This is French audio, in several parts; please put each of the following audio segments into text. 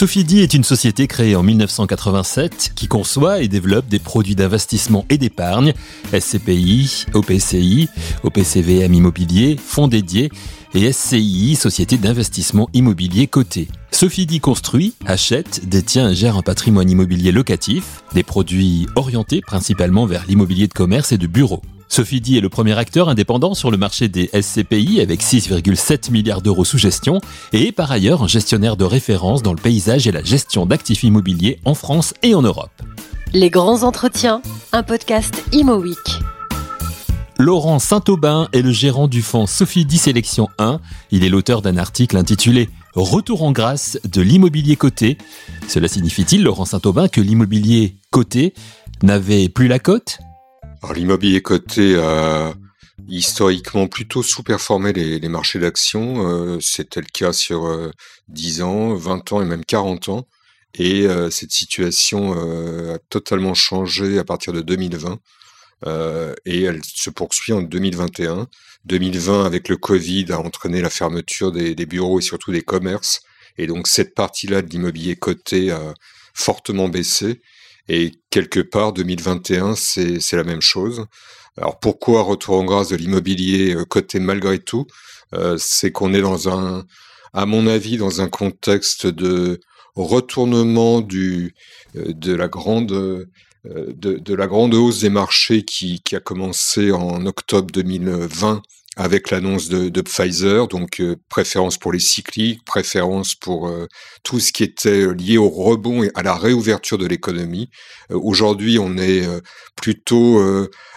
Sophie est une société créée en 1987 qui conçoit et développe des produits d'investissement et d'épargne, SCPI, OPCI, OPCVM Immobilier, fonds dédiés et SCI, société d'investissement immobilier cotée. Sophie construit, achète, détient et gère un patrimoine immobilier locatif, des produits orientés principalement vers l'immobilier de commerce et de bureaux. Sophie est le premier acteur indépendant sur le marché des SCPI avec 6,7 milliards d'euros sous gestion et est par ailleurs un gestionnaire de référence dans le paysage et la gestion d'actifs immobiliers en France et en Europe. Les grands entretiens, un podcast Imo Laurent Saint-Aubin est le gérant du fonds Sophie Sélection 1. Il est l'auteur d'un article intitulé Retour en grâce de l'immobilier coté. Cela signifie-t-il, Laurent Saint-Aubin, que l'immobilier coté n'avait plus la cote? L'immobilier coté a historiquement plutôt sous-performé les, marchés d'actions. Euh, c'était le cas sur 10 euh, ans, 20 ans et même 40 ans. Et euh, cette situation a totalement changé à partir de 2020. et elle se poursuit en 2021. 2020, avec le Covid, a entraîné la fermeture des, des bureaux et surtout des commerces. Et donc cette partie-là de l'immobilier coté a fortement baissé. Et quelque part, 2021, c'est la même chose. Alors pourquoi retour en grâce de l'immobilier euh, coté malgré tout? Euh, C'est qu'on est dans un, à mon avis, dans un contexte de retournement euh, de la grande de, la grande hausse des marchés qui a commencé en octobre 2020 avec l'annonce de, Pfizer, donc euh, préférence pour les cycliques, préférence pour euh, tout ce qui était lié au rebond et à la réouverture de l'économie. Euh, aujourd'hui, on est plutôt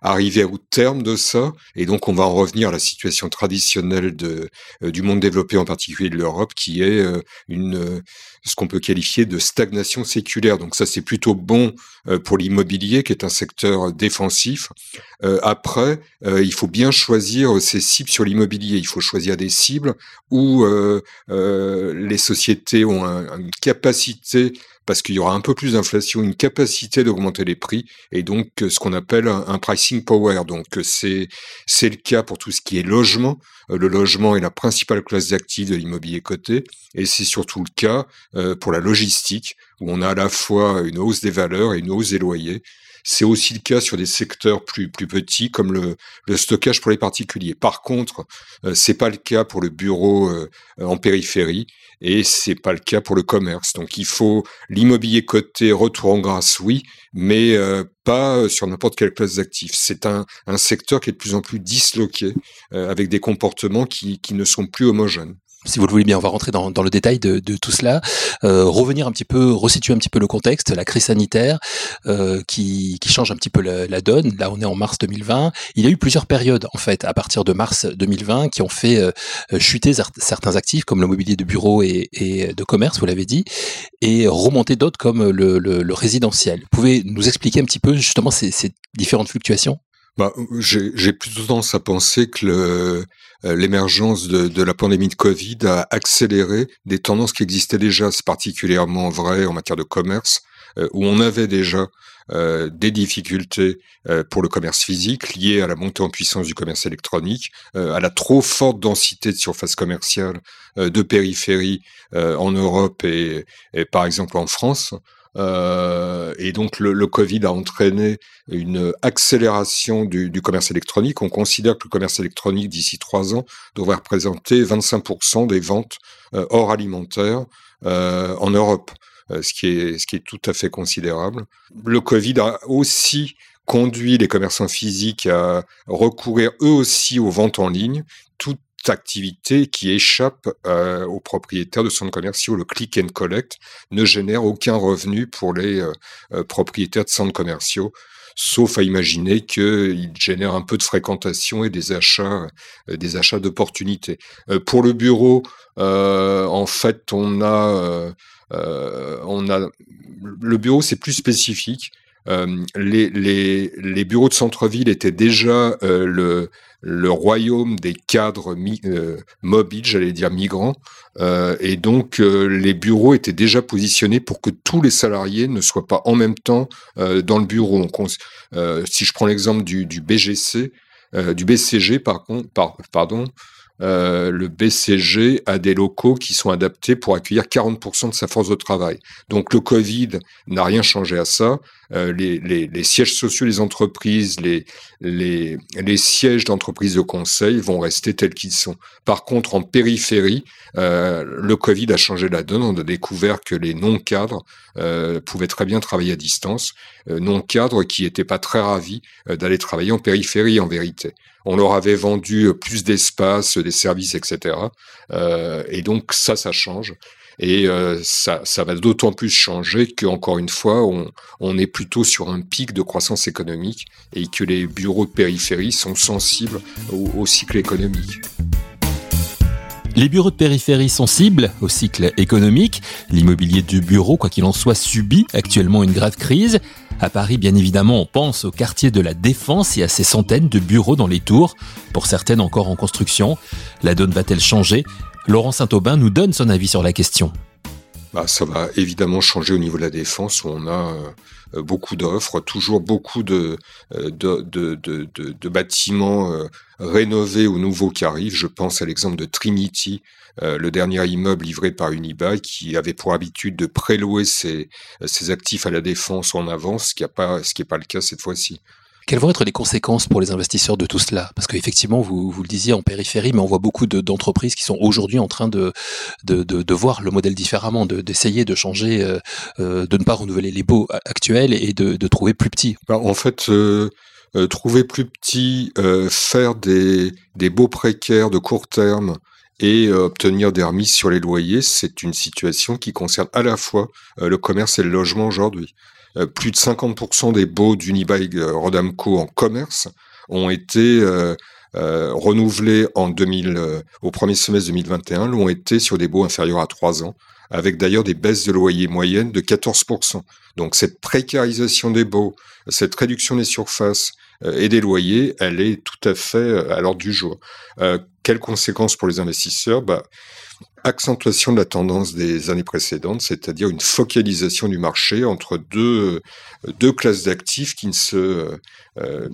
arrivé au terme de ça, et donc on va en revenir à la situation traditionnelle du monde développé, en particulier de l'Europe, qui est ce qu'on peut qualifier de stagnation séculaire. Donc ça, c'est plutôt bon pour l'immobilier, qui est un secteur défensif. après, il faut bien choisir ses cibles sur l'immobilier. Il faut choisir des cibles où euh, euh, les sociétés ont une capacité parce qu'il y aura un peu plus d'inflation, une capacité d'augmenter les prix et donc ce qu'on appelle un, pricing power. Donc c'est c'est le cas pour tout ce qui est logement. Euh, le logement est la principale classe d'actifs de l'immobilier coté et c'est surtout le cas pour la logistique où on a à la fois une hausse des valeurs et une hausse des loyers. C'est aussi le cas sur des secteurs plus, plus petits comme le, le stockage pour les particuliers. Par contre, euh, c'est pas le cas pour le bureau euh, en périphérie et c'est pas le cas pour le commerce. Donc il faut l'immobilier coté retour en grâce, oui, mais euh, pas sur n'importe quelle classe d'actifs. C'est un, secteur qui est de plus en plus disloqué avec des comportements qui ne sont plus homogènes si vous le voulez bien, on va rentrer dans, le détail de, tout cela, euh, revenir un petit peu, resituer un petit peu le contexte, la crise sanitaire euh, qui, change un petit peu la, donne. Là, on est en mars 2020. Il y a eu plusieurs périodes, en fait, à partir de mars 2020, qui ont fait euh, chuter certains actifs comme le mobilier de bureau et, de commerce, vous l'avez dit, et remonter d'autres comme le, le, le, résidentiel. Vous pouvez nous expliquer un petit peu justement ces différentes fluctuations? Bah, J'ai plutôt tendance à penser que euh, l'émergence de, de, la pandémie de Covid a accéléré des tendances qui existaient déjà. C'est particulièrement vrai en matière de commerce, euh, où on avait déjà euh, des difficultés euh, pour le commerce physique liées à la montée en puissance du commerce électronique, à la trop forte densité de surface commerciale de périphérie en Europe et, et, par exemple en France. Euh, et donc le, Covid a entraîné une accélération du, commerce électronique. On considère que le commerce électronique d'ici trois ans devrait représenter 25% des ventes euh, hors alimentaire euh, en Europe, ce qui, est, tout à fait considérable. Le Covid a aussi conduit les commerçants physiques à recourir eux aussi aux ventes en ligne, activité qui échappe euh, aux propriétaires de centres commerciaux. Le click and collect ne génère aucun revenu pour les euh, euh, propriétaires de centres commerciaux, sauf à imaginer qu'il génère un peu de fréquentation et des achats, des achats d'opportunités. pour le bureau, en fait, on a, on a le bureau, c'est plus spécifique. Les, les, bureaux de centre-ville étaient déjà le, le royaume des cadres euh, mobiles, j'allais dire migrants, euh, et donc euh, les bureaux étaient déjà positionnés pour que tous les salariés ne soient pas en même temps dans le bureau. si je prends l'exemple du, BGC, du BCG par contre, pardon, euh, le BCG a des locaux qui sont adaptés pour accueillir 40% de sa force de travail. Donc le Covid n'a rien changé à ça. Euh, les, sièges sociaux des entreprises, les, sièges d'entreprises de conseil vont rester tels qu'ils sont. Par contre, en périphérie, euh, le Covid a changé la donne. On a découvert que les non-cadres pouvaient très bien travailler à distance. Non-cadres qui n'étaient pas très ravis d'aller travailler en périphérie, en vérité. On leur avait vendu plus d'espace, des services, etc. et donc ça, ça change. Et euh, ça, ça va d'autant plus changer qu'encore une fois, on, on est plutôt sur un pic de croissance économique et que les bureaux de périphérie sont sensibles au, au cycle économique. Les bureaux de périphérie sont cibles au cycle économique. L'immobilier du bureau, quoi qu'il en soit, subit actuellement une grave crise. À Paris, bien évidemment, on pense au quartier de la Défense et à ses centaines de bureaux dans les tours, pour certaines encore en construction. La donne va-t-elle changer? Laurent Saint-Aubin nous donne son avis sur la question. Bah, ça va évidemment changer au niveau de la défense on a euh, beaucoup d'offres, toujours beaucoup de, euh, de, de, de, bâtiments euh, rénovés ou nouveaux qui arrivent. Je pense à l'exemple de Trinity, le dernier immeuble livré par Unibail qui avait pour habitude de prélouer ses, ses actifs à la défense en avance, ce qui n'est pas le cas cette fois-ci. Quelles vont être les conséquences pour les investisseurs de tout cela? Parce qu'effectivement, vous, vous le disiez en périphérie, mais on voit beaucoup d'entreprises qui sont aujourd'hui en train de, de, de, voir le modèle différemment, d'essayer de, changer, euh, euh, de ne pas renouveler les baux actuels et de, trouver plus petit. Bah, en fait, euh, trouver plus petit, faire des, des baux précaires de court terme, et obtenir des remises sur les loyers, c'est une situation qui concerne à la fois le commerce et le logement aujourd'hui. Euh, plus de 50% des baux d'Unibail euh, Rodamco en commerce ont été euh, renouvelés en 2000, au premier semestre 2021, l'ont été sur des baux inférieurs à 3 ans, avec d'ailleurs des baisses de loyer moyennes de 14%. Donc cette précarisation des baux, cette réduction des surfaces et des loyers, elle est tout à fait à l'ordre du jour. Euh, quelles conséquences pour les investisseurs? Bah, accentuation de la tendance des années précédentes, c'est-à-dire une focalisation du marché entre deux, deux classes d'actifs qui ne se, euh,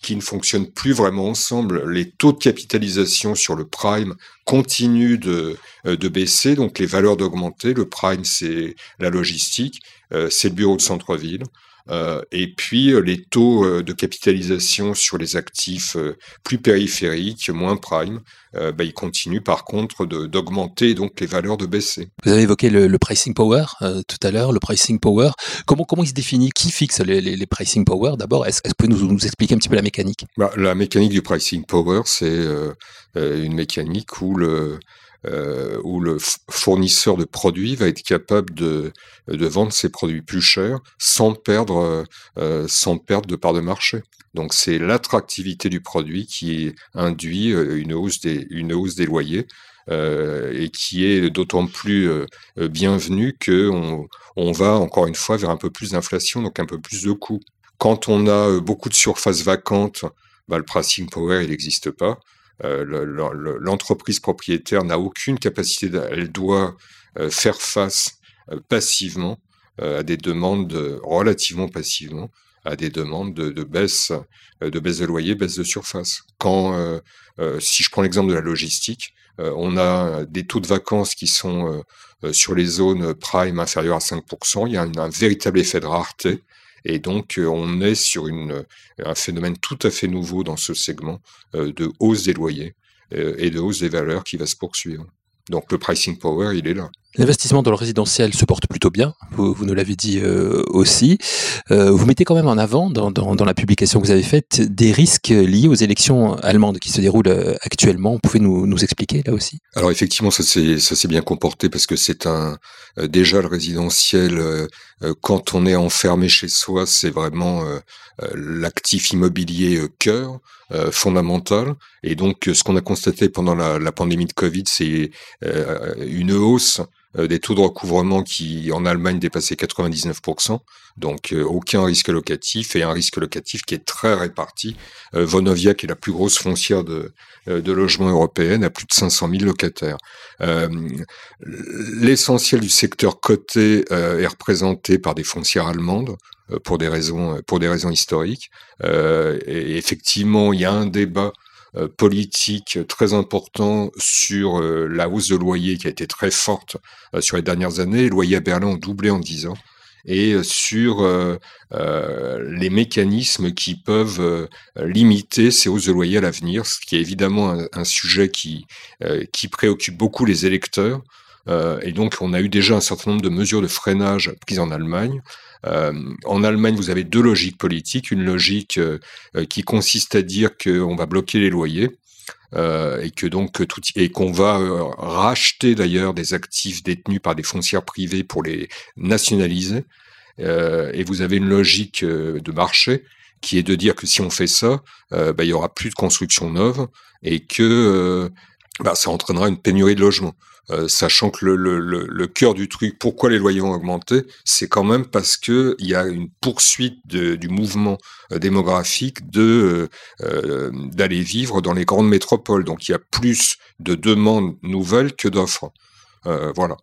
qui ne fonctionnent plus vraiment ensemble. Les taux de capitalisation sur le prime continuent de, de baisser, donc les valeurs d'augmenter. Le prime, c'est la logistique, euh, c'est le bureau de centre-ville. Euh, et puis euh, les taux euh, de capitalisation sur les actifs plus périphériques, moins prime, bah, ils continuent par contre d'augmenter donc les valeurs de baisser. Vous avez évoqué le, le pricing power tout à l'heure, le pricing power. Comment comment il se définit? Qui fixe les, les, les pricing power D'abord, est-ce que vous pouvez nous, nous, expliquer un petit peu la mécanique? Bah, La mécanique du pricing power, c'est une mécanique où le euh, où le fournisseur de produits va être capable de, de vendre ses produits plus chers sans perdre, euh, sans perdre de part de marché. Donc c'est l'attractivité du produit qui induit euh, une hausse des, une hausse des loyers. Euh, et qui est d'autant plus euh, bienvenue que on, on, va encore une fois vers un peu plus d'inflation, donc un peu plus de coûts. Quand on a beaucoup de surfaces vacantes, bah, le pricing power il n'existe pas. Euh, l'entreprise propriétaire n'a aucune capacité, elle doit euh, faire face euh, passivement à des demandes relativement passivement à des demandes de, baisse de baisse de loyer, baisse de surface. Quand, si je prends l'exemple de la logistique, on a des taux de vacances qui sont sur les zones prime inférieures à 5%. Il y a un véritable effet de rareté et donc, euh, on est sur une, un phénomène tout à fait nouveau dans ce segment euh, de hausse des loyers euh, et de hausse des valeurs qui va se poursuivre. Donc, le pricing power, il est là. L'investissement dans le résidentiel se porte plutôt bien, vous, nous l'avez dit euh, aussi. Euh, vous mettez quand même en avant, dans, la publication que vous avez faite, des risques liés aux élections allemandes qui se déroulent euh, actuellement. Vous pouvez nous, nous expliquer là aussi? Alors effectivement, ça s'est bien comporté parce que c'est un déjà le résidentiel, quand on est enfermé chez soi, c'est vraiment l'actif immobilier cœur. fondamental et donc ce qu'on a constaté pendant la, pandémie de Covid, c'est une hausse des taux de recouvrement qui en Allemagne dépassaient 99%, donc euh, aucun risque locatif et un risque locatif qui est très réparti. Euh, Vonovia, qui est la plus grosse foncière de, de logement européenne, a plus de 500 000 locataires. L'essentiel du secteur coté est représenté par des foncières allemandes pour des raisons pour des raisons historiques. effectivement, il y a un débat politique très important sur la hausse de loyer qui a été très forte sur les dernières années. Les loyers à Berlin ont doublé en 10 ans et sur les mécanismes qui peuvent limiter ces hausses de loyer à l'avenir, ce qui est évidemment un, sujet qui, qui préoccupe beaucoup les électeurs. Et donc, on a eu déjà un certain nombre de mesures de freinage prises en Allemagne. en Allemagne, vous avez deux logiques politiques. Une logique qui consiste à dire qu'on va bloquer les loyers. et que donc tout et qu'on va racheter d'ailleurs des actifs détenus par des foncières privées pour les nationaliser. et vous avez une logique de marché qui est de dire que si on fait ça, bah, il y aura plus de construction neuve et que bah, ça entraînera une pénurie de logements. Euh, sachant que le, cœur du truc, pourquoi les loyers ont augmenté, c'est quand même parce que il y a une poursuite du mouvement euh, démographique de euh, d'aller vivre dans les grandes métropoles. Donc il y a plus de demandes nouvelles que d'offres. Euh, voilà,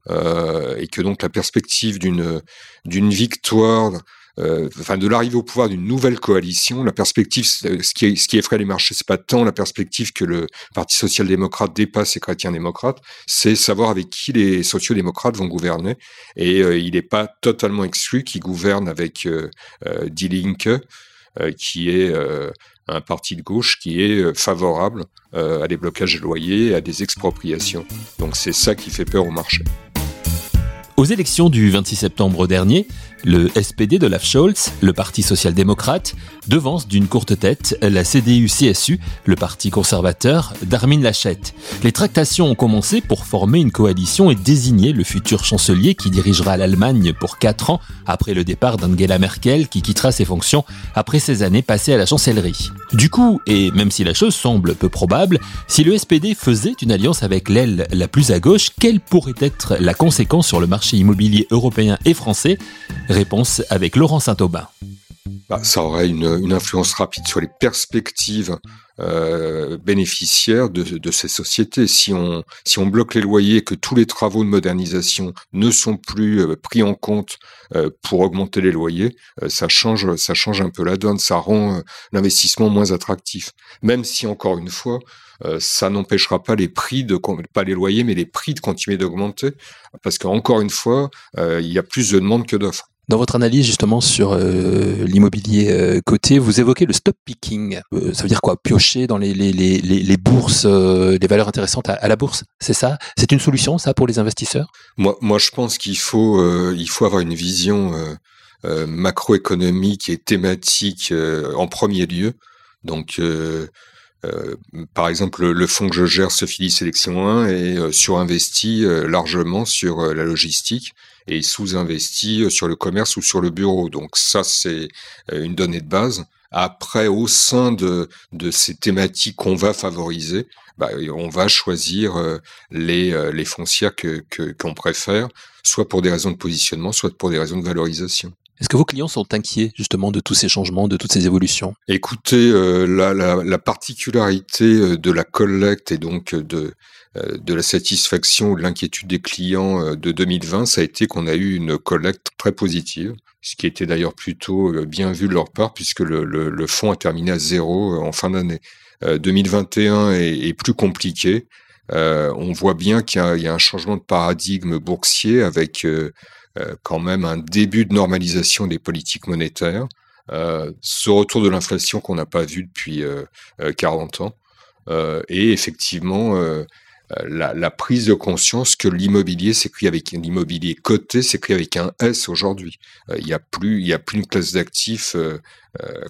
et que donc la perspective d'une d'une victoire euh, enfin de l'arrivée au pouvoir d'une nouvelle coalition. La perspective, ce qui, effraie les marchés, c'est pas tant la perspective que le Parti social-démocrate dépasse les chrétiens-démocrates, c'est savoir avec qui les sociaux-démocrates vont gouverner. Et euh, il n'est pas totalement exclu qu'ils gouvernent avec euh, euh Die Linke, qui est un parti de gauche qui est favorable à des blocages de loyers, à des expropriations. Donc c'est ça qui fait peur au marché. Aux élections du 26 septembre dernier, le SPD de Olaf Scholz, le Parti social-démocrate, devance d'une courte tête la CDU-CSU, le Parti conservateur d'Armin Laschet. Les tractations ont commencé pour former une coalition et désigner le futur chancelier qui dirigera l'Allemagne pour quatre ans après le départ d'Angela Merkel qui quittera ses fonctions après ses années passées à la chancellerie. Du coup, et même si la chose semble peu probable, si le SPD faisait une alliance avec l'aile la plus à gauche, quelle pourrait être la conséquence sur le marché immobilier européen et français? Réponse avec Laurent Saint-Aubin. Bah, ça aurait une, influence rapide sur les perspectives euh, bénéficiaires de, ces sociétés. Si on, si on bloque les loyers, que tous les travaux de modernisation ne sont plus euh, pris en compte euh, pour augmenter les loyers, ça change, ça change un peu la donne, ça rend l'investissement moins attractif. Même si encore une fois, ça n'empêchera pas les prix de pas les loyers, mais les prix de continuer d'augmenter, parce qu'encore une fois, il y a plus de demandes que d'offres. Dans votre analyse justement sur euh, l'immobilier euh, coté, vous évoquez le stop picking. Euh, ça veut dire quoi? Piocher dans les, les, les, les bourses, les valeurs intéressantes à, la bourse, c'est ça? C'est une solution ça pour les investisseurs? Moi, moi, je pense qu'il faut, faut avoir une vision macroéconomique et thématique en premier lieu. Donc par exemple, le, fonds que je gère, Sophie Sélection 1, est surinvesti largement sur la logistique et sous-investi euh, sur le commerce ou sur le bureau. Donc ça, c'est euh, une donnée de base. Après, au sein de, de ces thématiques qu'on va favoriser, bah, on va choisir euh, les, les foncières que qu'on préfère, soit pour des raisons de positionnement, soit pour des raisons de valorisation. Est-ce que vos clients sont inquiets justement de tous ces changements, de toutes ces évolutions? Écoutez, la, la, la, particularité de la collecte et donc de, euh, de la satisfaction ou de l'inquiétude des clients euh, de 2020, ça a été qu'on a eu une collecte très positive, ce qui était d'ailleurs plutôt euh, bien vu de leur part, puisque le, fonds a terminé à zéro en fin d'année. 2021 est, plus compliqué. on voit bien qu'il y, a un changement de paradigme boursier avec quand même un début de normalisation des politiques monétaires. ce retour de l'inflation qu'on n'a pas vu depuis 40 ans. et effectivement, euh, la, prise de conscience que l'immobilier s'écrit avec l'immobilier coté s'écrit avec un S aujourd'hui. Euh, il n'y a plus il y a plus une classe d'actifs euh,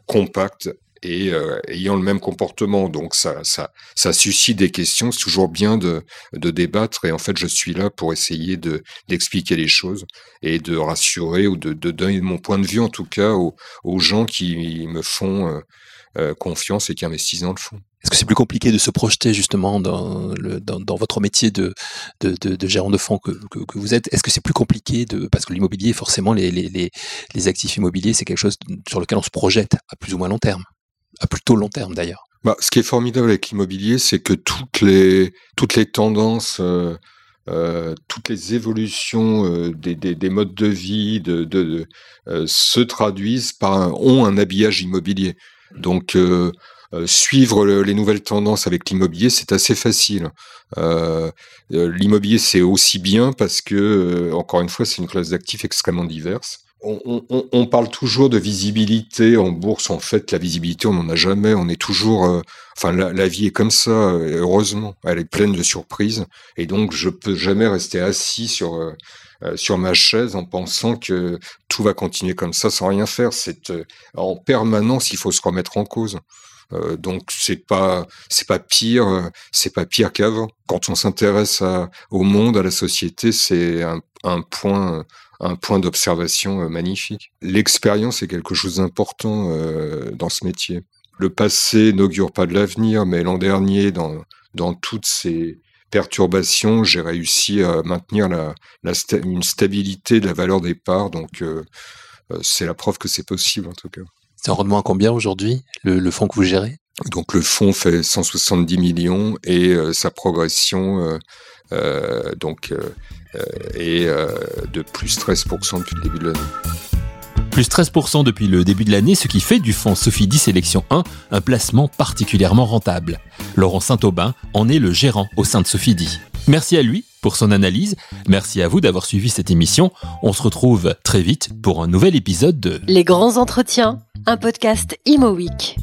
compacte et ayant le même comportement. Donc ça, ça, ça suscite des questions. C'est toujours bien de, de débattre. Et en fait, je suis là pour essayer de d'expliquer les choses et de rassurer ou de, de donner mon point de vue, en tout cas, aux, aux gens qui me font confiance et qui investissent dans le fond. Est-ce que c'est plus compliqué de se projeter justement dans, le, dans, dans votre métier de, de, de, de, gérant de fonds que, que, que vous êtes? Est-ce que c'est plus compliqué de parce que l'immobilier, forcément, les, les, les, actifs immobiliers, c'est quelque chose sur lequel on se projette à plus ou moins long terme, à plutôt long terme d'ailleurs. Bah, ce qui est formidable avec l'immobilier, c'est que toutes les toutes les tendances euh, euh, toutes les évolutions euh, des, des, des, modes de vie se traduisent par ont un habillage immobilier. Donc suivre les nouvelles tendances avec l'immobilier, c'est assez facile. l'immobilier, c'est aussi bien parce que, encore une fois, c'est une classe d'actifs extrêmement diverse on, parle toujours de visibilité en bourse. En fait, la visibilité, on n'en a jamais. On est toujours. Euh, enfin, la, vie est comme ça. Heureusement, elle est pleine de surprises. Et donc, je peux jamais rester assis sur euh, euh, sur ma chaise en pensant que tout va continuer comme ça sans rien faire. C'est en permanence, il faut se remettre en cause. donc c'est pas c'est pas pire c'est pas pire qu'avant. Quand on s'intéresse au monde, à la société, c'est un, un point un point d'observation euh, magnifique. L'expérience est quelque chose d'important euh, dans ce métier. Le passé n'augure pas de l'avenir, mais l'an dernier, dans, dans toutes ces perturbations, j'ai réussi à maintenir la, une stabilité de la valeur des parts. Donc, euh, c'est la preuve que c'est possible, en tout cas. C'est un rendement à combien aujourd'hui, le, fonds que vous gérez? Donc, le fonds fait 170 millions et sa progression, donc, euh, euh, de plus 13% depuis le début de l'année. Plus 13% depuis le début de l'année, ce qui fait du fonds Sophie 10 Sélection 1 un placement particulièrement rentable. Laurent Saint-Aubin en est le gérant au sein de Sophie 10. Merci à lui pour son analyse. Merci à vous d'avoir suivi cette émission. On se retrouve très vite pour un nouvel épisode de Les grands entretiens, un podcast Imo Week.